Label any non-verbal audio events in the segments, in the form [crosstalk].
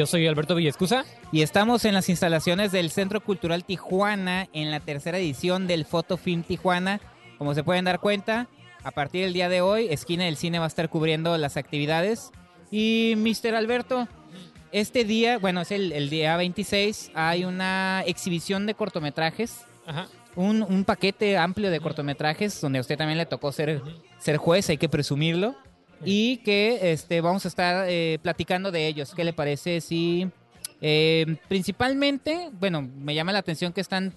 yo soy Alberto Villescusa. y estamos en las instalaciones del Centro Cultural Tijuana en la tercera edición del Photo Film Tijuana. Como se pueden dar cuenta, a partir del día de hoy, Esquina del Cine va a estar cubriendo las actividades. Y Mr. Alberto, este día, bueno, es el, el día 26, hay una exhibición de cortometrajes, Ajá. un, un paquete amplio de cortometrajes donde a usted también le tocó ser, ser juez, hay que presumirlo. Y que este, vamos a estar eh, platicando de ellos. ¿Qué le parece si eh, principalmente, bueno, me llama la atención que están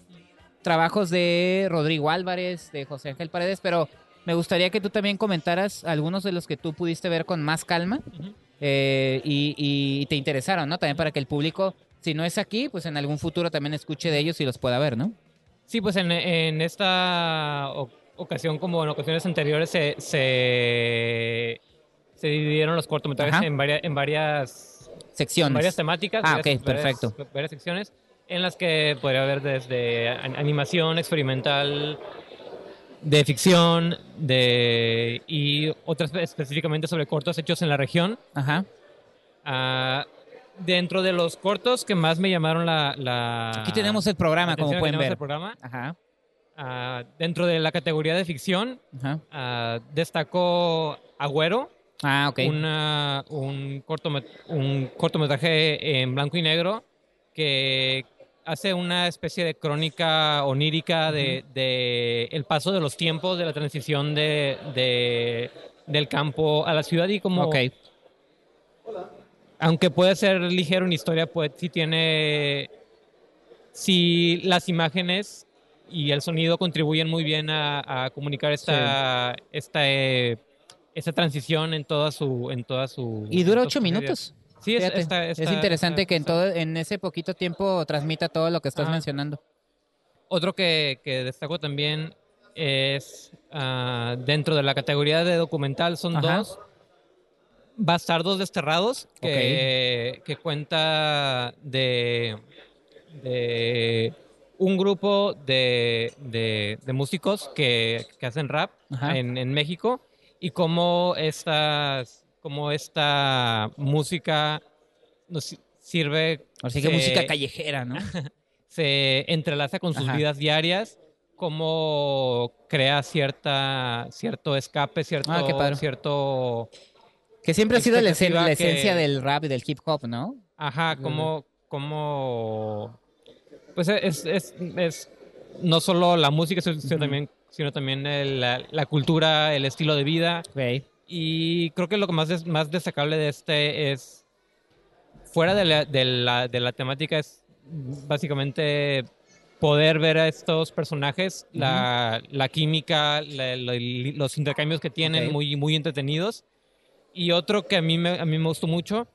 trabajos de Rodrigo Álvarez, de José Ángel Paredes, pero me gustaría que tú también comentaras algunos de los que tú pudiste ver con más calma eh, y, y te interesaron, ¿no? También para que el público, si no es aquí, pues en algún futuro también escuche de ellos y los pueda ver, ¿no? Sí, pues en, en esta ocasión, como en ocasiones anteriores, se, se, se dividieron los cortometrajes Ajá. en varias, en varias, Secciones. varias temáticas. Ah, varias- ok, perfecto. Varias secciones en las que podría haber desde an- animación, experimental, de ficción, de y otras específicamente sobre cortos hechos en la región. Ajá. Ah, dentro de los cortos que más me llamaron la... la Aquí tenemos el programa, como pueden ver. el programa. Ajá. Ah, dentro de la categoría de ficción, Ajá. ah, destacó Agüero, Ah, ok. una- un, cortomet- un cortometraje en blanco y negro que hace una especie de crónica onírica de, de el paso de los tiempos, de la transición de, de- del campo a la ciudad y como aunque puede ser ligero en historia, pues sí tiene, sí las imágenes y el sonido contribuyen muy bien a, a comunicar esta, esta, eh, esta transición en toda su, en toda su. Y dura ocho minutos. Sí, es, está- es interesante está- que en todo en ese poquito tiempo transmita todo lo que estás mencionando. Otro que, que destaco también es ah, dentro de la categoría de documental son Ajá. dos. Bastardos Desterrados, que, que cuenta de, de un grupo de, de- de músicos que, que hacen rap en, en México y cómo, estas, cómo esta música nos sirve. Así que se- música callejera, ¿no? [laughs] se entrelaza con sus Ajá. vidas diarias, cómo crea cierta, cierto escape, cierto, Ah, qué padre. cierto, Que siempre ha sido la, esen- que- esencia del rap y del hip hop, ¿no? ajá, cómo, cómo, pues es, es, es no solo la música, sino también, sino también el- la, la cultura, el estilo de vida, Ok. y creo que lo que más, es, más destacable de este es, fuera de la, de la, de la temática, es básicamente poder ver a estos personajes, la, la química, la- la- los intercambios que tienen, Ok. muy, muy entretenidos. Y otro que a mí, me, a mí me gustó mucho,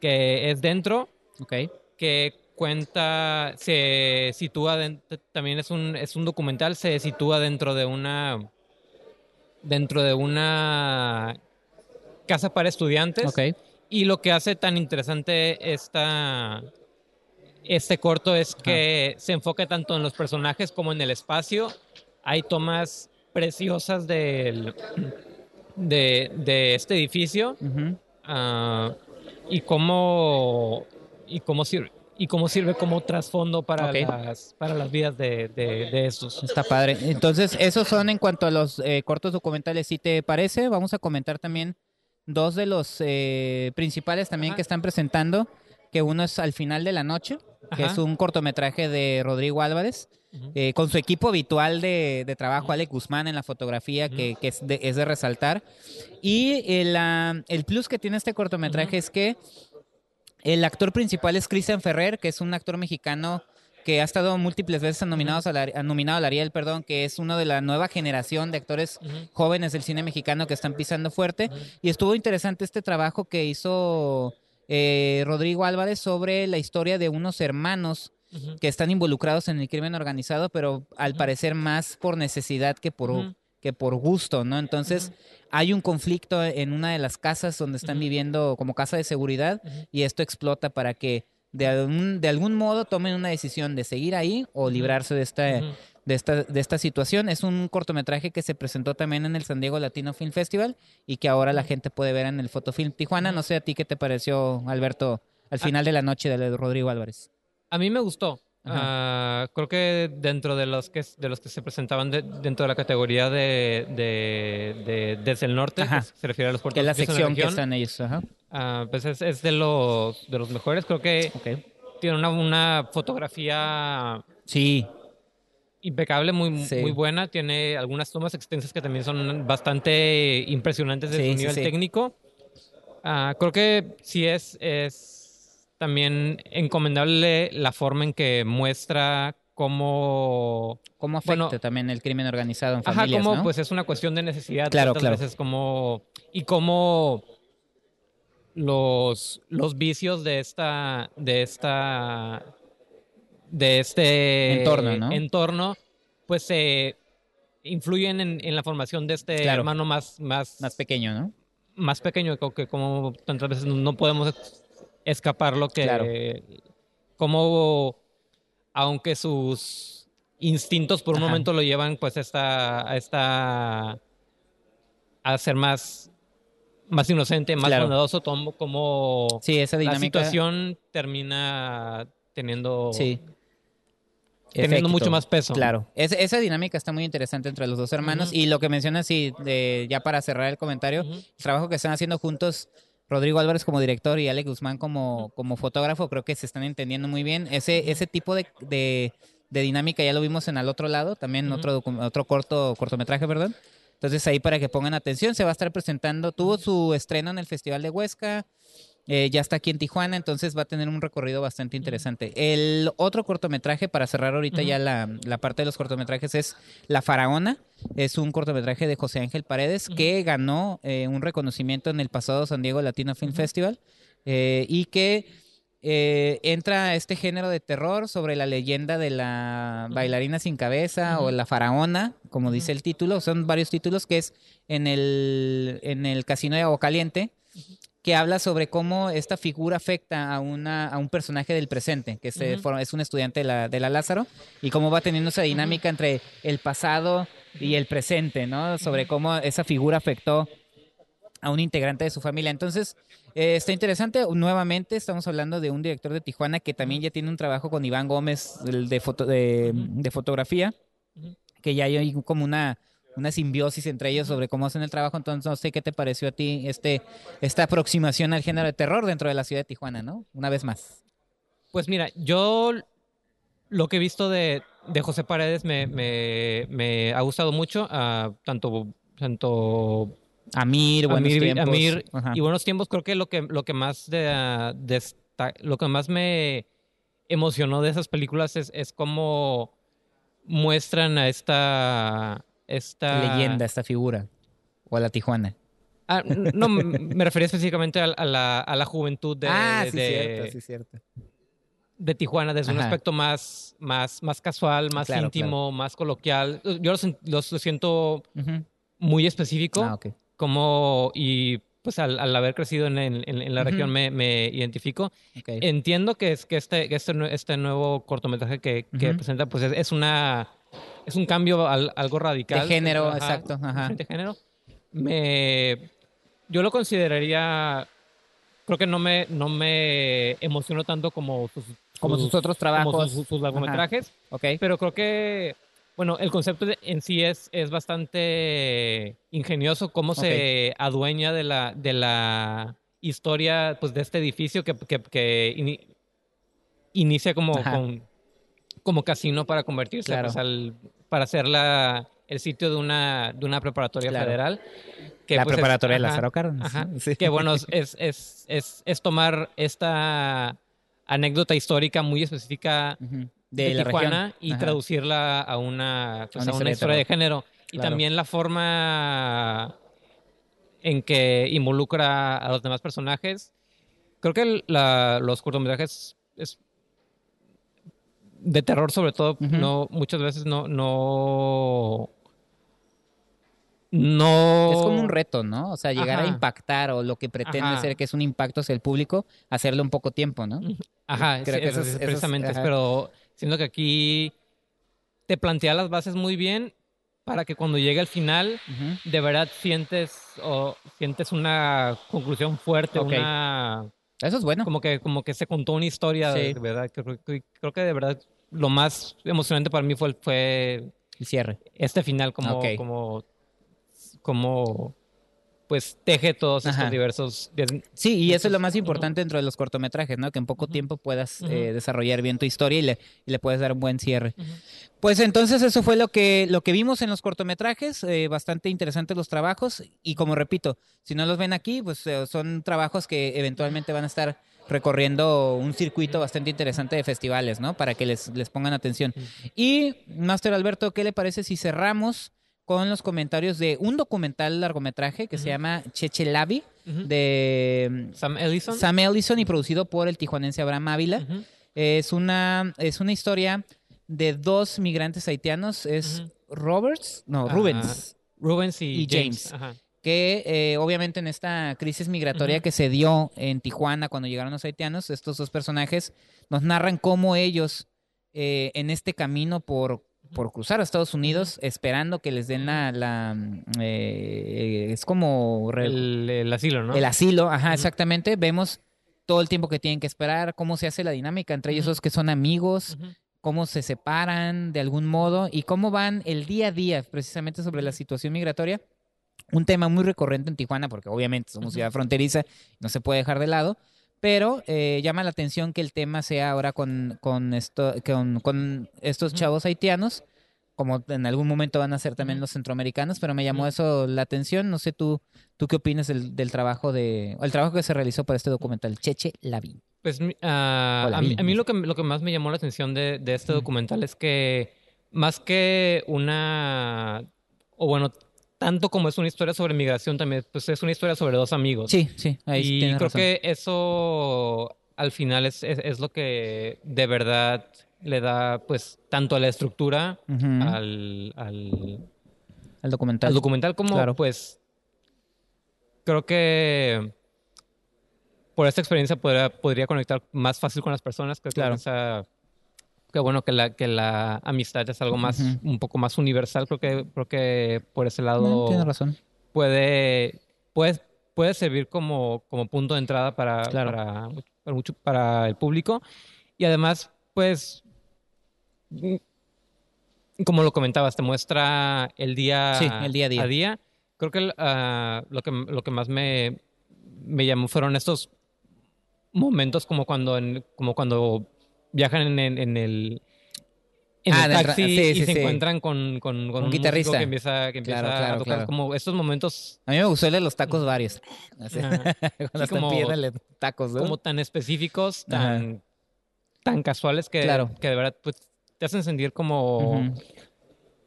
que es Dentro, Ok. que cuenta, se sitúa, dent- también es un, es un documental, se sitúa dentro de una, dentro de una casa para estudiantes. Y lo que hace tan interesante esta, este corto es que se enfoca tanto en los personajes como en el espacio. Hay tomas preciosas del, de, de este edificio. Ah, y cómo y cómo sirve y cómo sirve como trasfondo para Ok. las para las vidas de, de, de estos. Está padre. Entonces, esos son en cuanto a los eh, cortos documentales. Si te parece, vamos a comentar también dos de los eh, principales también Ajá. que están presentando, que uno es Al final de la noche, que Ajá. es un cortometraje de Rodrigo Álvarez, eh, con su equipo habitual de, de trabajo, Alex Guzmán en la fotografía, que, que es, de, es de resaltar. Y el, ah, el plus que tiene este cortometraje es que el actor principal es Cristian Ferrer, que es un actor mexicano que ha estado múltiples veces nominados a la- a nominado al Ariel, perdón, que es uno de la nueva generación de actores jóvenes del cine mexicano que están pisando fuerte. Y estuvo interesante este trabajo que hizo eh, Rodrigo Álvarez sobre la historia de unos hermanos que están involucrados en el crimen organizado, pero al parecer más por necesidad que por. Que por gusto, ¿no? Entonces, hay un conflicto en una de las casas donde están viviendo como casa de seguridad y esto explota para que de algún, de algún modo tomen una decisión de seguir ahí o librarse de esta, de esta, de esta situación. Es un cortometraje que se presentó también en el San Diego Latino Film Festival y que ahora la gente puede ver en el Fotofilm Tijuana. No sé a ti qué te pareció, Alberto, al final de la noche de Rodrigo Álvarez. A mí me gustó. Ah, creo que dentro de los que de los que se presentaban de- dentro de la categoría de, de, de- desde el norte, que se refiere a los Que es la sección que están ellos. Ajá. ah, pues es, es de los de los mejores. Creo que tiene una, una fotografía Sí, impecable, muy, Sí. muy buena. Tiene algunas tomas extensas que también son bastante impresionantes de Sí, nivel técnico. Ah, creo que sí es, es también encomendable la forma en que muestra cómo... cómo afecta Bueno, también el crimen organizado en Ajá, familias, como ¿no? pues es una cuestión de necesidad. Claro, claro. veces como... Y cómo los, los vicios de esta... De esta... De este... Entorno, ¿no? Entorno, pues se influyen en, en la formación de este Claro. hermano más, más, Más pequeño, ¿no? más pequeño que como tantas veces no- podemos escapar lo que Claro. como aunque sus instintos por un Ajá. momento lo llevan pues a esta a esta a ser más más inocente más Claro. bondadoso como, como Sí, esa la dinámica. situación termina teniendo Sí. teniendo Efecto. mucho más peso Claro, Es- esa dinámica está muy interesante entre los dos hermanos y lo que mencionas, sí, de, ya para cerrar el comentario, el trabajo que están haciendo juntos Rodrigo Álvarez como director y Alex Guzmán como, como fotógrafo, creo que se están entendiendo muy bien. Ese, ese tipo de, de- de dinámica ya lo vimos en Al Otro Lado, también Ujú. otro, otro corto cortometraje, perdón. Entonces ahí para que pongan atención, se va a estar presentando, tuvo su estreno en el Festival de Huesca, eh, ya está aquí en Tijuana, entonces va a tener un recorrido bastante interesante. El otro cortometraje, para cerrar ahorita ya la, la parte de los cortometrajes, es La Faraona. Es un cortometraje de José Ángel Paredes que ganó eh, un reconocimiento en el pasado San Diego Latino Film. Festival eh, y que eh, entra a este género de terror sobre la leyenda de la bailarina sin cabeza o la faraona, como dice el título. Son varios títulos que es en el, en el casino de Agua Caliente que habla sobre cómo esta figura afecta a, una, a un personaje del presente, que se Ujú. forma- es un estudiante de la, de la Lázaro, y cómo va teniendo esa dinámica entre el pasado y el presente, ¿no? Sobre cómo esa figura afectó a un integrante de su familia. Entonces, eh, está interesante. Nuevamente, estamos hablando de un director de Tijuana que también ya tiene un trabajo con Iván Gómez el de, foto, de, de fotografía, que ya hay como una, una simbiosis entre ellos sobre cómo hacen el trabajo. Entonces, no sé qué te pareció a ti este, esta aproximación al género de terror dentro de la ciudad de Tijuana, ¿no? Una vez más. Pues mira, yo lo que he visto de, de José Paredes me, me, me ha gustado mucho, ah, tanto, tanto Amir, buenos Amir, tiempos. Amir y buenos tiempos. Creo que lo que, lo que más de, lo que más me emocionó de esas películas es, es cómo muestran a esta, esta Leyenda, esta figura. O a la Tijuana. Ah, no, me refería específicamente a, a la, a la juventud de, ah, de- sí, de- cierto, sí, cierto. de Tijuana desde un aspecto más, más, más casual, más Claro, íntimo, más coloquial. Yo lo, siento muy específico, Ah, como y pues al, al haber crecido en, en- la región me, me identifico. Entiendo que es que este, que este, este nuevo cortometraje que, presenta pues es, es una es un cambio al- algo radical. De género, Ajá, exacto, ajá. diferente género. Me, yo lo consideraría, creo que no me, no me emocionó tanto como sus, Como sus otros como trabajos. sus, sus largometrajes, Ok. pero creo que, bueno, el concepto de- en sí es, es bastante ingenioso, cómo se adueña de la, de la historia pues, de este edificio que, que, que ini- inicia como, con, como casino para convertirse Claro. pues, al, para ser la, el sitio de una, de una preparatoria Claro. federal. la pues, es- preparatoria de ajá, Lázaro Cárdenas. [laughs] Sí. Que bueno, es, es, es, es tomar esta anécdota histórica muy específica Ujú. de, De, la Tijuana región. y Ajá. traducirla a una, pues, A una a una historia de de género. Y Claro. también la forma en que involucra a los demás personajes. Creo que el- la- los cortometrajes es- de terror sobre todo no muchas veces no no no... Es como un reto, ¿no? O sea, llegar a impactar o lo que pretende Ajá. ser que es un impacto hacia el público, hacerlo en poco tiempo, ¿no? Ajá, Creo sí, que eso es- precisamente, pero siento que aquí te plantea las bases muy bien para que cuando llegue al final de verdad sientes o sientes una conclusión fuerte, Ok. una Eso es bueno. como que como que se contó una historia Sí. de verdad. Creo, creo- creo que de verdad lo más emocionante para mí fue fue El cierre. este final como Ok. como como pues teje todos Ajá. estos diversos Sí, y eso es lo más importante dentro de los cortometrajes, ¿no? Que en poco tiempo puedas eh, desarrollar bien tu historia y le, y le puedes dar un buen cierre. Pues entonces eso fue lo que, lo que vimos en los cortometrajes, eh, bastante interesantes los trabajos y como repito, si no los ven aquí, pues eh, son trabajos que eventualmente van a estar recorriendo un circuito bastante interesante de festivales, ¿no? Para que les, les pongan atención. Y, Master Alberto, ¿qué le parece si cerramos con los comentarios de un documental largometraje que se llama Cheche Labi de Sam Ellison. Sam Ellison y producido por el tijuanense Abraham Ávila? Es una, es una historia de dos migrantes haitianos, es. Roberts, no, Rubens, Rubens y, y James. James. Ajá. que eh, obviamente en esta crisis migratoria que se dio en Tijuana cuando llegaron los haitianos, estos dos personajes nos narran cómo ellos eh, en este camino por, por cruzar a Estados Unidos, esperando que les den la... la, mm, eh, es como... El, el asilo, ¿no? el asilo, ajá, exactamente. Vemos todo el tiempo que tienen que esperar, cómo se hace la dinámica entre ellos Ujú. dos que son amigos, cómo se separan de algún modo y cómo van el día a día precisamente sobre la situación migratoria. Un tema muy recurrente en Tijuana, porque obviamente somos ciudad fronteriza, no se puede dejar de lado, pero eh, llama la atención que el tema sea ahora con, con, esto, con, con estos chavos haitianos, como en algún momento van a ser también los centroamericanos, pero me llamó eso la atención. No sé tú, tú qué opinas del, del trabajo de, el trabajo que se realizó para este documental, Cheche Lavín. Pues Hola, a, mí, a lo que, lo que más me llamó la atención de, de este documental es que más que una, o bueno, tanto como es una historia sobre migración, también pues es una historia sobre dos amigos. Sí, sí, ahí y creo razón. que eso al final es, es, es lo que de verdad le da pues tanto a la estructura al, al, al documental. al documental como Claro. pues creo que por esta experiencia podría, podría conectar más fácil con las personas creo Claro. esa- que bueno que la que la amistad es algo más un poco más universal creo que creo que por ese No, lado tienes razón. puede puede puede servir como como punto de entrada para Claro. para, para mucho para el público y además pues mm, como lo comentabas te muestra el día Sí, el día a día. creo que ah, lo que lo que más me me llamó fueron estos momentos como cuando en- como cuando viajan en, en- en el en Ah, el taxi sí, y sí, se sí. encuentran con, con, con Un un, guitarrista. que empieza, que empieza Claro, a tocar claro. como estos momentos A mí me gustó el de los tacos varios. Así. [laughs] Cuando como- tacos, ¿no? como tan específicos, Ajá. tan, tan casuales que, Claro. que de verdad pues, te hacen sentir como,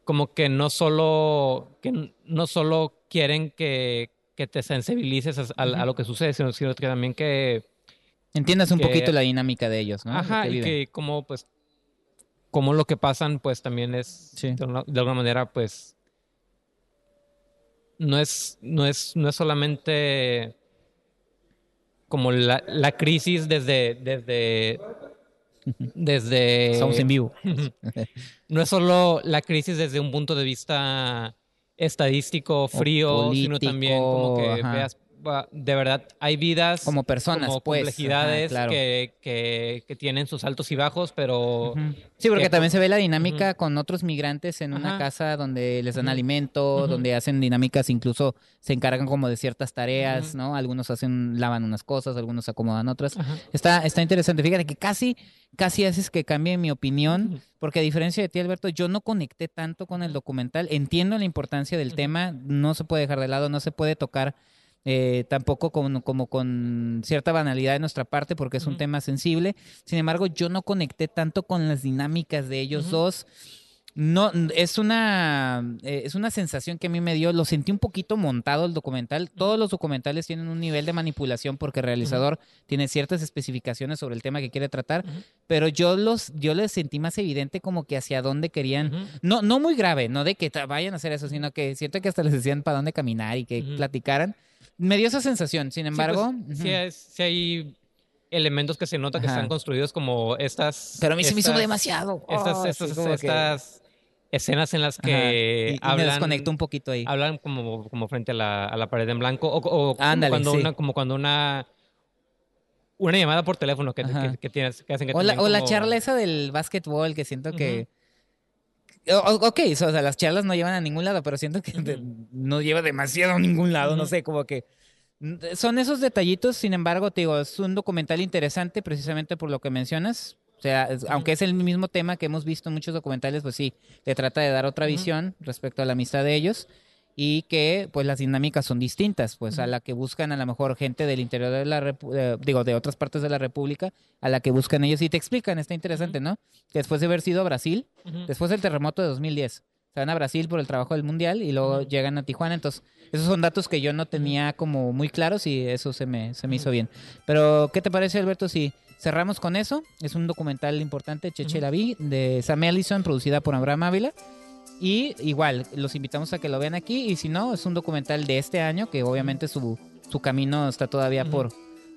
como que no solo, que no solo quieren que, que te sensibilices a, a- a Ujú. lo que sucede, sino, sino que también que, Entiendas un poquito la dinámica de ellos, ¿no? Ajá, y que como pues como lo que pasan pues también es Sí. de, una- de alguna manera pues no es no es no es solamente como la, la crisis desde desde desde Estamos en vivo. [laughs] no es solo la crisis desde un punto de vista estadístico frío sino también como que ajá. veas de verdad hay vidas Como personas, como pues. complejidades Ajá, claro. que, que, que tienen sus altos y bajos, pero. Sí, porque que- también se ve la dinámica con otros migrantes en una casa donde les dan alimento, donde hacen dinámicas, incluso se encargan como de ciertas tareas. ¿no? Algunos hacen, lavan unas cosas, algunos acomodan otras. Está, está interesante. Fíjate que casi, casi haces que cambie mi opinión, porque a diferencia de ti, Alberto, yo no conecté tanto con el documental. Entiendo la importancia del tema, no se puede dejar de lado, no se puede tocar eh, tampoco como, como con cierta banalidad de nuestra parte, porque es un Ujú. tema sensible. Sin embargo, yo no conecté tanto con las dinámicas de ellos Ujú. dos. No, es una, eh, es una sensación que a mí me dio. Lo sentí un poquito montado el documental. Todos los documentales tienen un nivel de manipulación porque el realizador tiene ciertas especificaciones sobre el tema que quiere tratar. Ujú. Pero yo los, yo les sentí más evidente como que hacia dónde querían. Ujú. No, no muy grave, no de que vayan a hacer eso, sino que siento que hasta les decían para dónde caminar y que platicaran. Me dio esa sensación. Sin Sí, embargo, pues, ujú. sí, es- sí hay elementos que se nota que Ajá. están construidos como estas. pero a mí se me hizo demasiado. Estas, Oh, estas, sí, que- escenas en las que Y- y me hablan. desconectó un poquito ahí. hablan como, como frente a la, a la pared en blanco o, o como Ándale, cuando sí. una como cuando una una llamada por teléfono que, que, que tienes que hacen que O la, o la charla esa del básquetbol, que siento que... ok, o sea, las charlas no llevan a ningún lado, pero siento que no lleva demasiado a ningún lado, no sé, como que... mm, Son esos detallitos, sin embargo, te digo, es un documental interesante precisamente por lo que mencionas. O sea, aunque es el mismo tema que hemos visto en muchos documentales, pues sí, te trata de dar otra visión respecto a la amistad de ellos y que pues las dinámicas son distintas, pues a la que buscan a lo mejor gente del interior de la eh, digo de otras partes de la república, a la que buscan ellos y te explican, está interesante, ¿no? Después de haber sido a Brasil, después del terremoto de 2010, se van a Brasil por el trabajo del mundial y luego llegan a Tijuana, entonces esos son datos que yo no tenía como muy claros y eso se me, se me hizo bien. Pero ¿qué te parece Alberto si cerramos con eso? Es un documental importante, Cheche la vi, de Sam Ellison, producida por Abraham Ávila. Y igual, los invitamos a que lo vean aquí. Y si no, es un documental de este año que obviamente su, su camino está todavía por,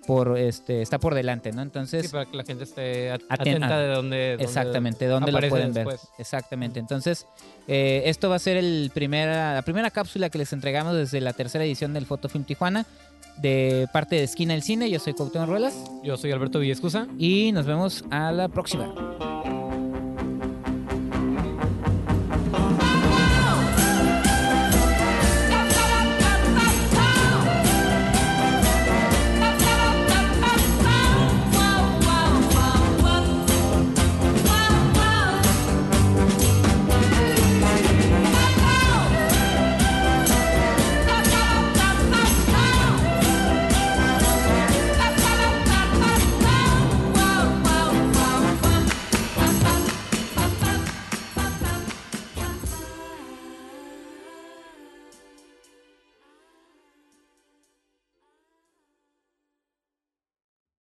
por este, está por delante, ¿no? Entonces, Sí, para que la gente esté at- Aten- atenta ah, de dónde, exactamente, ¿dónde lo pueden ver? Exactamente. Entonces, eh, esto va a ser el primera, la primera cápsula que les entregamos desde la tercera edición del Fotofilm Tijuana, de parte de Esquina del Cine. Yo soy Cuauhtémoc Ruelas Yo soy Alberto Villescusa. y nos vemos a la próxima.